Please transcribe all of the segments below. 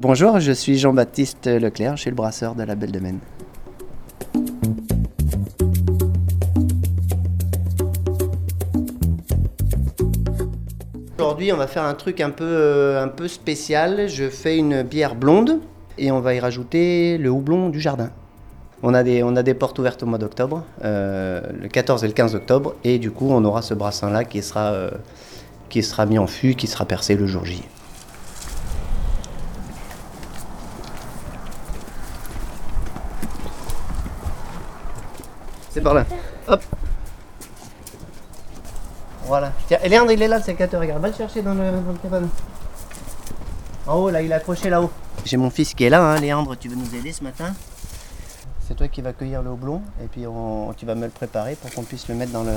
Bonjour, je suis Jean-Baptiste Leclerc, je suis le brasseur de la Belle de Maine. Aujourd'hui, on va faire un truc un peu, euh, un peu spécial. Je fais une bière blonde et on va y rajouter le houblon du jardin. On a des, on a des portes ouvertes au mois d'octobre, euh, le 14 et le 15 octobre, et du coup, on aura ce brassin-là qui sera, euh, qui sera mis en fût, qui sera percé le jour J. C'est par là. Hop. Voilà. Tiens, et Léandre, il est là, le sécateur. Regarde, va le chercher dans le, dans le cabanon. En haut, là, il est accroché là-haut. J'ai mon fils qui est là, hein. Léandre, tu veux nous aider ce matin? C'est toi qui vas cueillir le houblon et puis on- tu vas me le préparer pour qu'on puisse le mettre dans le.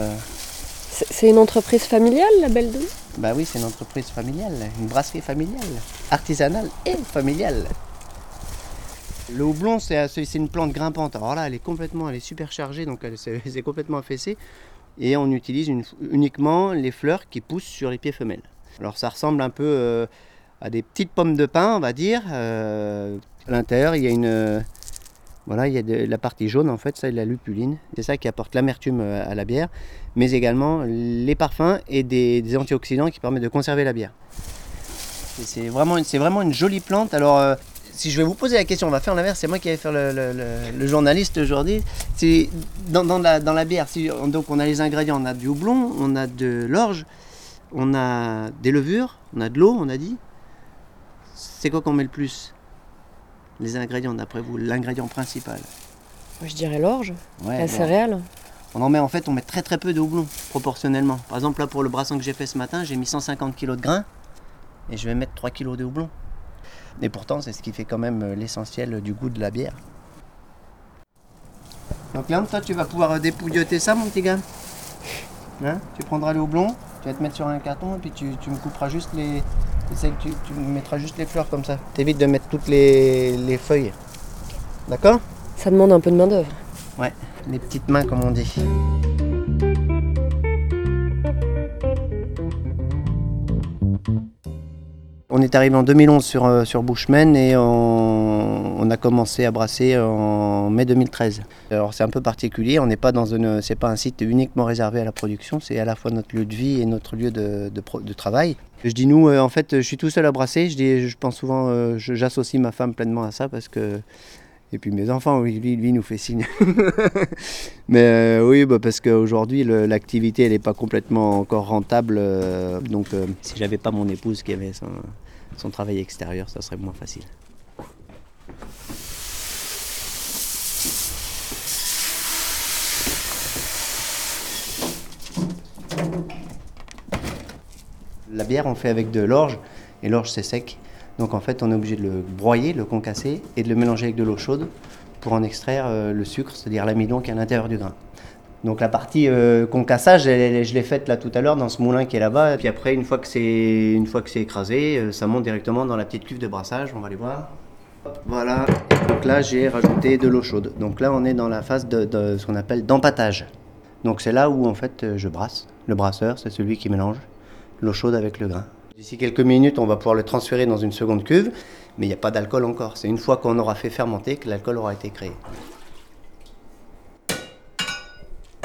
C'est une entreprise familiale, la Belle Bah oui, c'est une entreprise familiale, une brasserie familiale, artisanale et familiale. Le houblon, c'est une plante grimpante. Alors là, elle est complètement, elle est super chargée, donc elle- c'est complètement affaissé. Et on utilise uniquement les fleurs qui poussent sur les pieds femelles. Alors ça ressemble un peu euh, à des petites pommes de pin, on va dire. Euh, à l'intérieur, il y a une, euh, voilà, il y a la partie jaune en fait, ça, c'est la lupuline. C'est ça qui apporte l'amertume à la bière, mais également les parfums et des, antioxydants qui permettent de conserver la bière. C'est vraiment, vraiment une jolie plante. Alors, si je vais vous poser la question, on va faire l'inverse. C'est moi qui vais faire le, le- le- le journaliste aujourd'hui. C'est dans, dans la, dans la bière. Si, donc, on a les ingrédients. On a du houblon, on a de l'orge, on a des levures, on a de l'eau. On a dit. C'est quoi qu'on met le plus? Les ingrédients, d'après vous, l'ingrédient principal? Moi, Je dirais l'orge, Ouais, la bon. céréale. On en met en fait, on met très très peu de houblon proportionnellement. Par exemple là pour le brassin que j'ai fait ce matin, j'ai mis 150 kg de grains et je vais mettre 3 kg de houblon. Et pourtant c'est ce qui fait quand même l'essentiel du goût de la bière. Donc là, toi tu vas pouvoir dépouilloter ça mon petit gars. Hein? Tu prendras le houblon, tu vas te mettre sur un carton et puis tu, tu me couperas juste les. Tu, tu me mettras juste les fleurs comme ça. T'évites de mettre toutes les, les feuilles. D'accord? Ça demande un peu de main-d'œuvre. Ouais, les petites mains comme on dit. On est arrivé en 2011 sur, euh, sur Bushman et on, a commencé à brasser en mai 2013. Alors c'est un peu particulier, on n'est pas dans une, c'est pas un site uniquement réservé à la production, c'est à la fois notre lieu de vie et notre lieu de, de travail. Je dis nous, euh, en fait, je suis tout seul à brasser. Je, dis, je pense souvent, euh, j'associe ma femme pleinement à ça parce que et puis mes enfants, lui, lui nous fait signe. Mais oui, bah, parce qu'aujourd'hui, l'activité, elle n'est pas complètement encore rentable. euh, donc, euh, si j'avais pas mon épouse qui avait son, son travail extérieur, ça serait moins facile. La bière, on fait avec de l'orge, et l'orge, c'est sec. Donc en fait, on est obligé de le broyer, le concasser, et de le mélanger avec de l'eau chaude pour en extraire euh, le sucre, c'est-à-dire l'amidon qui est à l'intérieur du grain. Donc la partie euh, concassage, je l'ai faite là tout à l'heure dans ce moulin qui est là-bas. Puis après, une fois que c'est une fois que c'est écrasé, euh, ça monte directement dans la petite cuve de brassage. On va aller voir. Voilà. Donc là, j'ai rajouté de l'eau chaude. Donc là, on est dans la phase de, de ce qu'on appelle d'empâtage. Donc c'est là où en fait euh, je brasse. Le brasseur, c'est celui qui mélange l'eau chaude avec le grain. D'ici quelques minutes, on va pouvoir le transférer dans une seconde cuve, mais il n'y a pas d'alcool encore. C'est une fois qu'on aura fait fermenter que l'alcool aura été créé.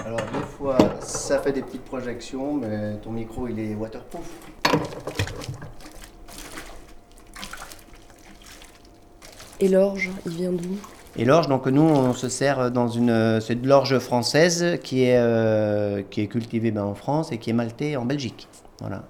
Alors des fois, ça fait des petites projections, mais ton micro, il est waterproof. Et l'orge, il vient d'où? Et l'orge, donc nous, on se sert dans une, c'est de l'orge française qui est, euh, qui est cultivée ben, en France et qui est maltée en Belgique. Voilà.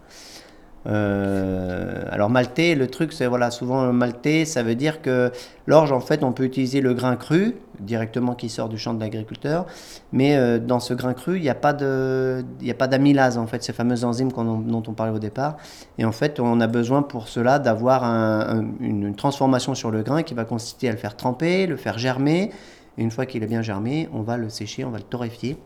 Euh, alors maltais, le truc, c'est voilà, souvent maltais, ça veut dire que l'orge, en fait, on peut utiliser le grain cru directement qui sort du champ de l'agriculteur, mais euh, dans ce grain cru, il n'y a pas d'amylase en fait, ces fameuses enzymes dont on parlait au départ. Et en fait, on a besoin pour cela d'avoir un- un- une, une transformation sur le grain qui va consister à le faire tremper, le faire germer. Et une fois qu'il est bien germé, on va le sécher, on va le torréfier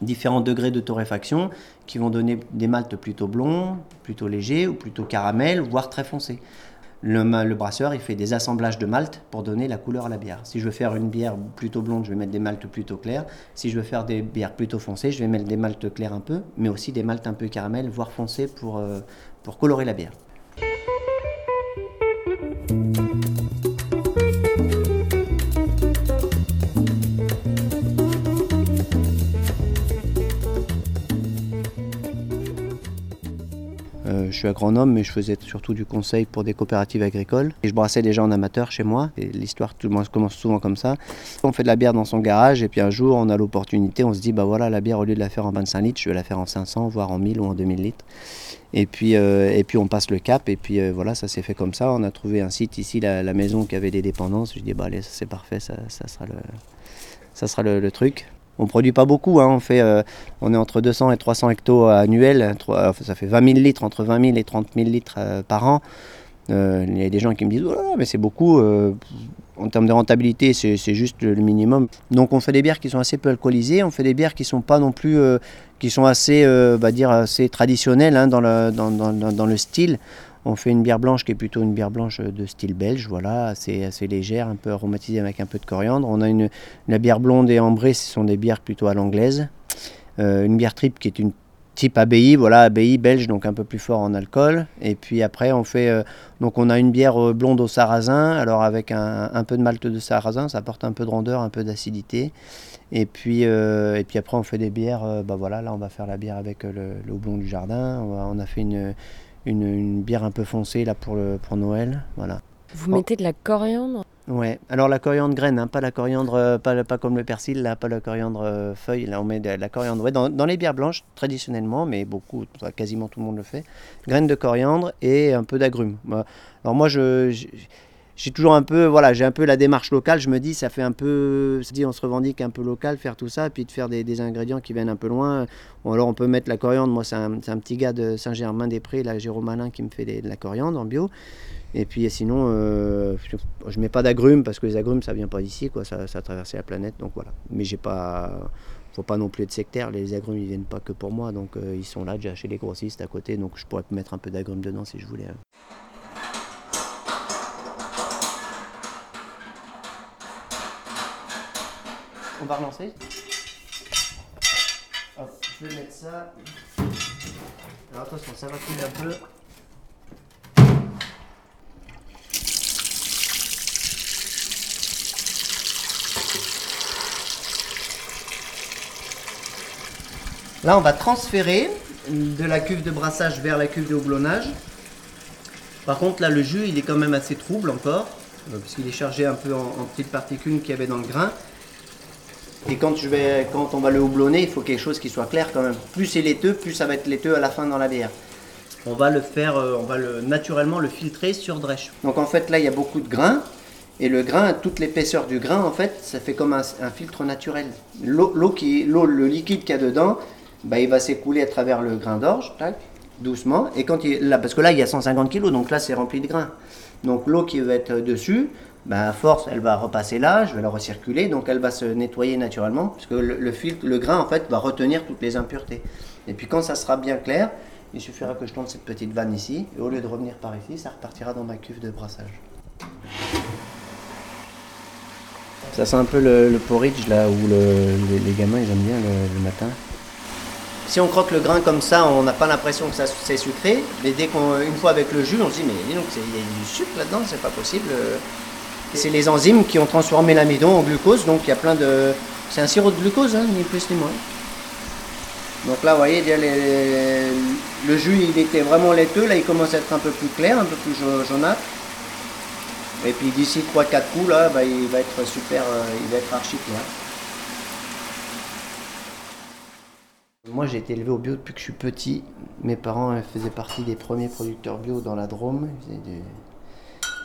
différents degrés de torréfaction qui vont donner des maltes plutôt blonds, plutôt légers ou plutôt caramel, voire très foncés. Le, brasseur, il fait des assemblages de maltes pour donner la couleur à la bière. Si je veux faire une bière plutôt blonde, je vais mettre des maltes plutôt clairs. Si je veux faire des bières plutôt foncées, je vais mettre des maltes clairs un peu, mais aussi des maltes un peu caramel, voire foncés pour, euh, pour colorer la bière. Suis agronome, mais je faisais surtout du conseil pour des coopératives agricoles. Et je brassais déjà en amateur chez moi. L'histoire commence souvent comme ça. On fait de la bière dans son garage, et puis un jour, on a l'opportunité, on se dit, bah voilà, la bière, au lieu de la faire en 25 litres, je vais la faire en 500, voire en 1000 ou en 2000 litres. Et puis, euh, et puis on passe le cap, et puis euh, voilà, ça s'est fait comme ça. On a trouvé un site ici, la, maison qui avait des dépendances. Je dis, bah allez, c'est parfait, ça, sera le, ça sera le truc. On produit pas beaucoup, hein. on, fait, euh, on est entre 200 et 300 hectos annuels, Trois- ça fait 20 000 litres, entre 20 000 et 30 000 litres euh, par an. Euh, Il y a des gens qui me disent, oh mais c'est beaucoup, euh, en termes de rentabilité, c'est juste le minimum. Donc on fait des bières qui sont assez peu alcoolisées, on fait des bières qui sont pas non plus, euh, qui sont assez, euh, bah, dire, assez traditionnelles hein, dans le style. On fait une bière blanche qui est plutôt une bière blanche de style belge, voilà, assez, assez légère, un peu aromatisée avec un peu de coriandre. On a une, la bière blonde et ambrée, ce sont des bières plutôt à l'anglaise. Euh, une bière triple qui est une type abbaye, voilà, abbaye belge, donc un peu plus fort en alcool. Et puis après, on fait, euh, donc on a une bière euh, blonde au sarrasin, alors avec un, un peu de malt de sarrasin, ça apporte un peu de rondeur, un peu d'acidité. Et puis, euh, et puis après, on fait des bières, euh, bah voilà, là on va faire la bière avec euh, le, du jardin. On a fait une, une, une bière un peu foncée là pour, le, pour Noël, voilà. Vous Oh. mettez de la coriandre? Ouais, alors la coriandre graine, hein, pas la coriandre, euh, pas, pas comme le persil, là, pas la coriandre euh, feuille, là on met de la coriandre. Ouais, dans, dans les bières blanches, traditionnellement, mais beaucoup, quasiment tout le monde le fait, graines de coriandre et un peu d'agrumes. Alors moi, je, j'ai toujours un peu, voilà, j'ai un peu la démarche locale, je me dis, ça fait un peu, on se revendique un peu local, faire tout ça, puis de faire des, ingrédients qui viennent un peu loin. Ou alors on peut mettre la coriandre, moi c'est un, petit gars de Saint-Germain-des-Prés, là, Jérôme Alain, qui me fait de la coriandre en bio. Et puis sinon, euh, je- mets pas d'agrumes parce que les agrumes ça vient pas d'ici, quoi. Ça, ça a traversé la planète, donc voilà. Mais j'ai pas, faut pas non plus être sectaire. Les agrumes ils viennent pas que pour moi, donc euh, ils sont là déjà chez les grossistes à côté, donc je pourrais mettre un peu d'agrumes dedans si je voulais. hein. On va relancer. Je vais mettre ça. Alors attention, ça va couler un peu. Là, on va transférer de la cuve de brassage vers la cuve de houblonnage. Par contre, là, le jus, il est quand même assez trouble encore, euh, puisqu'il est chargé un peu en, en petites particules qu'il y avait dans le grain. Et quand, je vais, quand on va le houblonner, il faut quelque chose qui soit clair quand même. Plus c'est laiteux, plus ça va être laiteux à la fin dans la bière. On va le faire, euh, on va le, naturellement le filtrer sur drèche. Donc en fait, là, il y a beaucoup de grains. Et le grain, toute l'épaisseur du grain, en fait, ça fait comme un, un filtre naturel. L'eau, l'eau qui, l'eau, le liquide qu'il y a dedans, bah, il va s'écouler à travers le grain d'orge, doucement. Et quand il, là, parce que là, il y a 150 kg, donc là, c'est rempli de grains. Donc l'eau qui va être dessus, bah, à force, elle va repasser là, je vais la recirculer, donc elle va se nettoyer naturellement, parce que le, le filtre, le grain, en fait, va retenir toutes les impuretés. Et puis quand ça sera bien clair, il suffira que je tourne cette petite vanne ici, et au lieu de revenir par ici, ça repartira dans ma cuve de brassage. Ça sent un peu le, le porridge là où le- les, les gamins ils aiment bien le, le matin. Si on croque le grain comme ça, on n'a pas l'impression que ça c'est sucré, mais dès qu'on une fois avec le jus, on se dit mais dis donc il y a du sucre là-dedans, c'est pas possible. C'est les enzymes qui ont transformé l'amidon en glucose, donc il y a plein de. C'est un sirop de glucose, hein, ni plus ni moins. Donc là, vous voyez, le jus il était vraiment laiteux, là il commence à être un peu plus clair, un peu plus ja- jaunâtre. Et puis d'ici 3-4 coups, là, bah, il va être super, euh, il va être archi clair. Moi j'ai été élevé au bio depuis que je suis petit. Mes parents faisaient partie des premiers producteurs bio dans la Drôme. Ils faisaient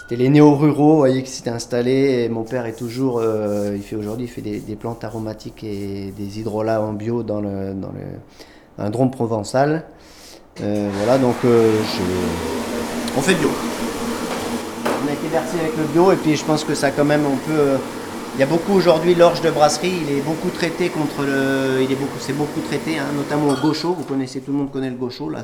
C'était les néo-ruraux, vous voyez, qui s'étaient installés. Et mon père est toujours, euh, il fait aujourd'hui, il fait des, des plantes aromatiques et des hydrolats en bio dans le, dans le dans la Drôme provençal. Euh, voilà, donc euh, je- on fait bio. On a été versé avec le bio et puis je pense que ça quand même on peut. il y a beaucoup aujourd'hui l'orge de brasserie, il est beaucoup traité contre le. Il est beaucoup, c'est beaucoup traité, hein, notamment au gaucho. Vous connaissez, tout le monde connaît le gaucho là.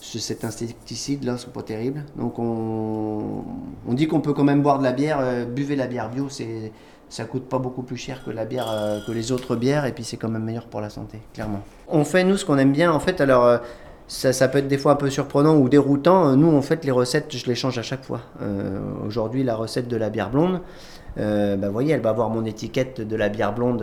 Cet insecticide là, c'est pas terrible. Donc on, on dit qu'on peut quand même boire de la bière, euh, buvez la bière bio, c'est ça coûte pas beaucoup plus cher que la bière euh, que les autres bières et puis c'est quand même meilleur pour la santé, clairement. On fait nous ce qu'on aime bien en fait. Alors euh, ça, ça, peut être des fois un peu surprenant ou déroutant. Nous, en fait, les recettes, je les change à chaque fois. Aujourd'hui, la recette de la bière blonde, bah, vous voyez, elle va avoir mon étiquette de la bière blonde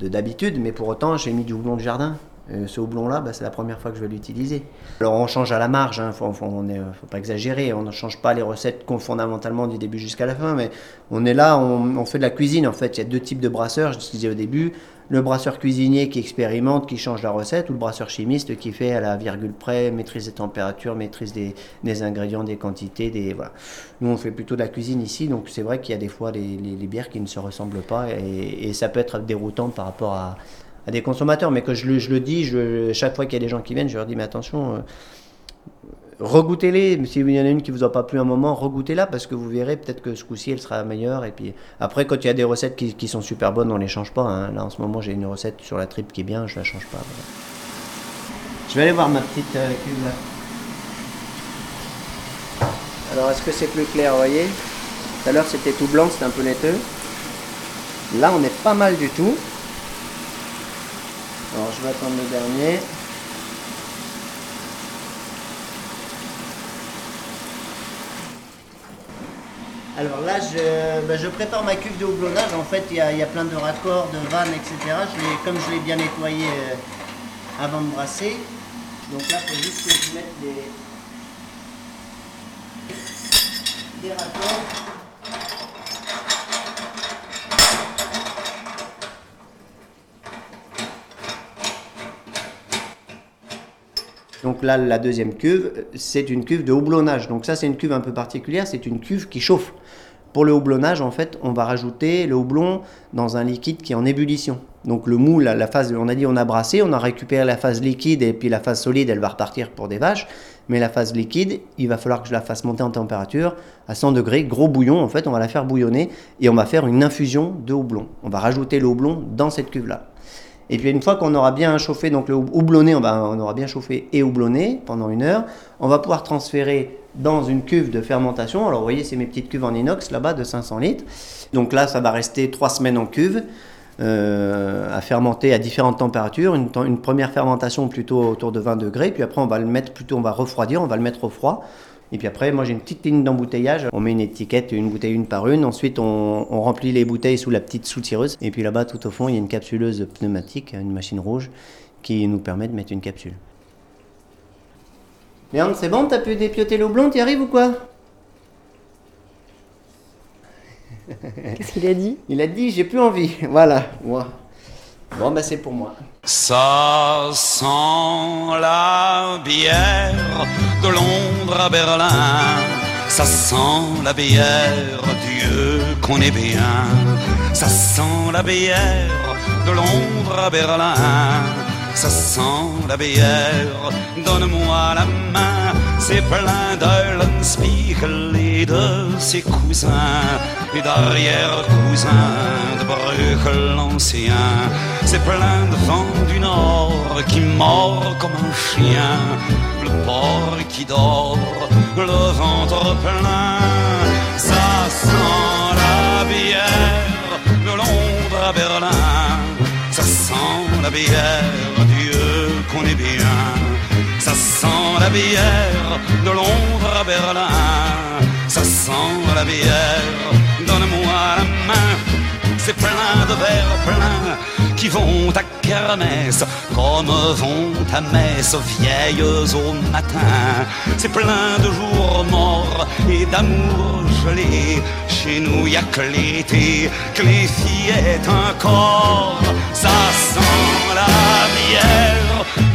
d'habitude, de, de, mais pour autant, j'ai mis du houblon de jardin. Euh, ce houblon-là, bah, c'est la première fois que je vais l'utiliser. Alors on change à la marge, il hein, faut, faut, faut, pas exagérer, on ne change pas les recettes fondamentalement du début jusqu'à la fin, mais on est là, on, fait de la cuisine en fait. Il y a deux types de brasseurs, je disais au début, le brasseur cuisinier qui expérimente, qui change la recette, ou le brasseur chimiste qui fait à la virgule près, maîtrise des températures, maîtrise des, ingrédients, des quantités. Nous on fait plutôt de la cuisine ici, donc c'est vrai qu'il y a des fois les, bières qui ne se ressemblent pas et ça peut être déroutant par rapport à à des consommateurs, mais que je le, dis, je, chaque fois qu'il y a des gens qui viennent, je leur dis, mais attention, euh, regoutez-les, s'il y en a une qui vous a pas plu un moment, regoutez-la, parce que vous verrez, peut-être que ce coup-ci, elle sera meilleure, et puis après, quand il y a des recettes qui, sont super bonnes, on les change pas, hein. là, en ce moment, j'ai une recette sur la tripe qui est bien, je la change pas. Je vais aller voir ma petite euh, là. Alors, est-ce que c'est plus clair, vous voyez? Tout à l'heure, c'était tout blanc, c'était un peu laiteux. Là, on est pas mal du tout. Alors je vais attendre le dernier. Alors là, je, ben je, prépare ma cuve de houblonnage. En fait, il y, y a plein de raccords, de vannes, etc. Je comme je l'ai bien nettoyé euh, avant de brasser. Donc là, il faut juste que je mette des raccords. Donc là, la deuxième cuve, c'est une cuve de houblonnage. Donc ça, c'est une cuve un peu particulière, c'est une cuve qui chauffe. Pour le houblonnage, en fait, on va rajouter le houblon dans un liquide qui est en ébullition. Donc le mou, la, la, phase, on a dit on a brassé, on a récupéré la phase liquide et puis la phase solide, elle va repartir pour des vaches. Mais la phase liquide, il va falloir que je la fasse monter en température à 100 degrés, gros bouillon. En fait, on va la faire bouillonner et on va faire une infusion de houblon. On va rajouter le houblon dans cette cuve-là. Et puis une fois qu'on aura bien chauffé, donc le houblonné, on, va, on aura bien chauffé et houblonné pendant une heure, on va pouvoir transférer dans une cuve de fermentation. Alors vous voyez, c'est mes petites cuves en inox là-bas de 500 litres. Donc là, ça va rester trois semaines en cuve. Euh, à fermenter à différentes températures. Une, une, première fermentation plutôt autour de 20 degrés, puis après on va le mettre plutôt, on va refroidir, on va le mettre au froid. Et puis après, moi j'ai une petite ligne d'embouteillage. On met une étiquette, une bouteille une par une. Ensuite, on, on remplit les bouteilles sous la petite soutireuse. Et puis là-bas, tout au fond, il y a une capsuleuse pneumatique, une machine rouge, qui nous permet de mettre une capsule. Léandre, c'est bon T'as pu dépioter l'eau blonde T'y arrives ou quoi Qu'est-ce qu'il a dit? Il a dit j'ai plus envie. Voilà. Moi. Bon, ben c'est pour moi. Ça sent la bière de Londres à Berlin. Ça sent la bière, Dieu qu'on est bien. Ça sent la bière de Londres à Berlin. Ça sent la bière, donne-moi la main. C'est plein d'Eulenspiegel et de ses cousins et d'arrière-cousins de Bruegel l'ancien. C'est plein de vent du nord qui mord comme un chien, le porc qui dort, le ventre plein. Ça sent la bière de Londres à Berlin, ça sent la bière, Dieu qu'on est bien. Ça sent la bière de Londres à Berlin, ça sent la bière, donne-moi la main. C'est plein de verres pleins qui vont à kermesse comme vont à messe vieilles au matin. C'est plein de jours morts et d'amour gelé. Chez nous y a que l'été, que les fillettes encore. Ça sent la bière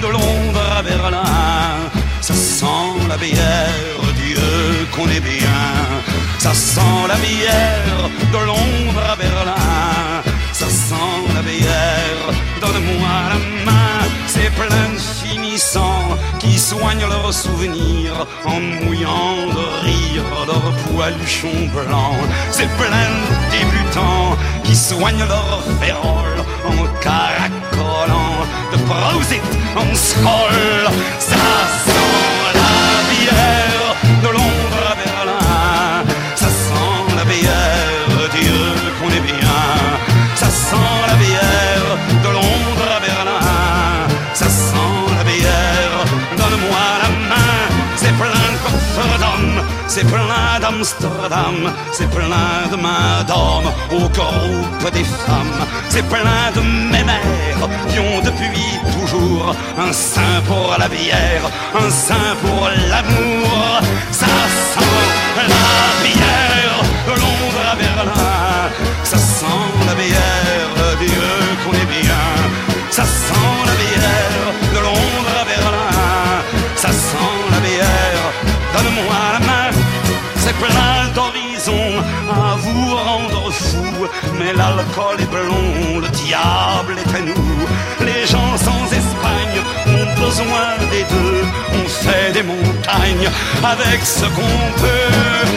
de Londres à Berlin. Ça sent la bière, Dieu qu'on est bien. Ça sent la bière de Londres à Berlin. Ça sent la bière, donne-moi la main. C'est plein de finissants soignent leurs souvenirs en mouillant de rire leurs poiluchons blancs. C'est plein de débutants qui soignent leurs féroles en caracolant de Prosit en sol. Ça c'est plein d'Amsterdam, c'est plein de mains d'hommes au groupe des femmes, c'est plein de mémères qui ont depuis toujours un sein pour la bière, un sein pour l'amour. L'alcool est le diable est à nous, les gens sans Espagne ont besoin des deux, on fait des montagnes avec ce qu'on peut.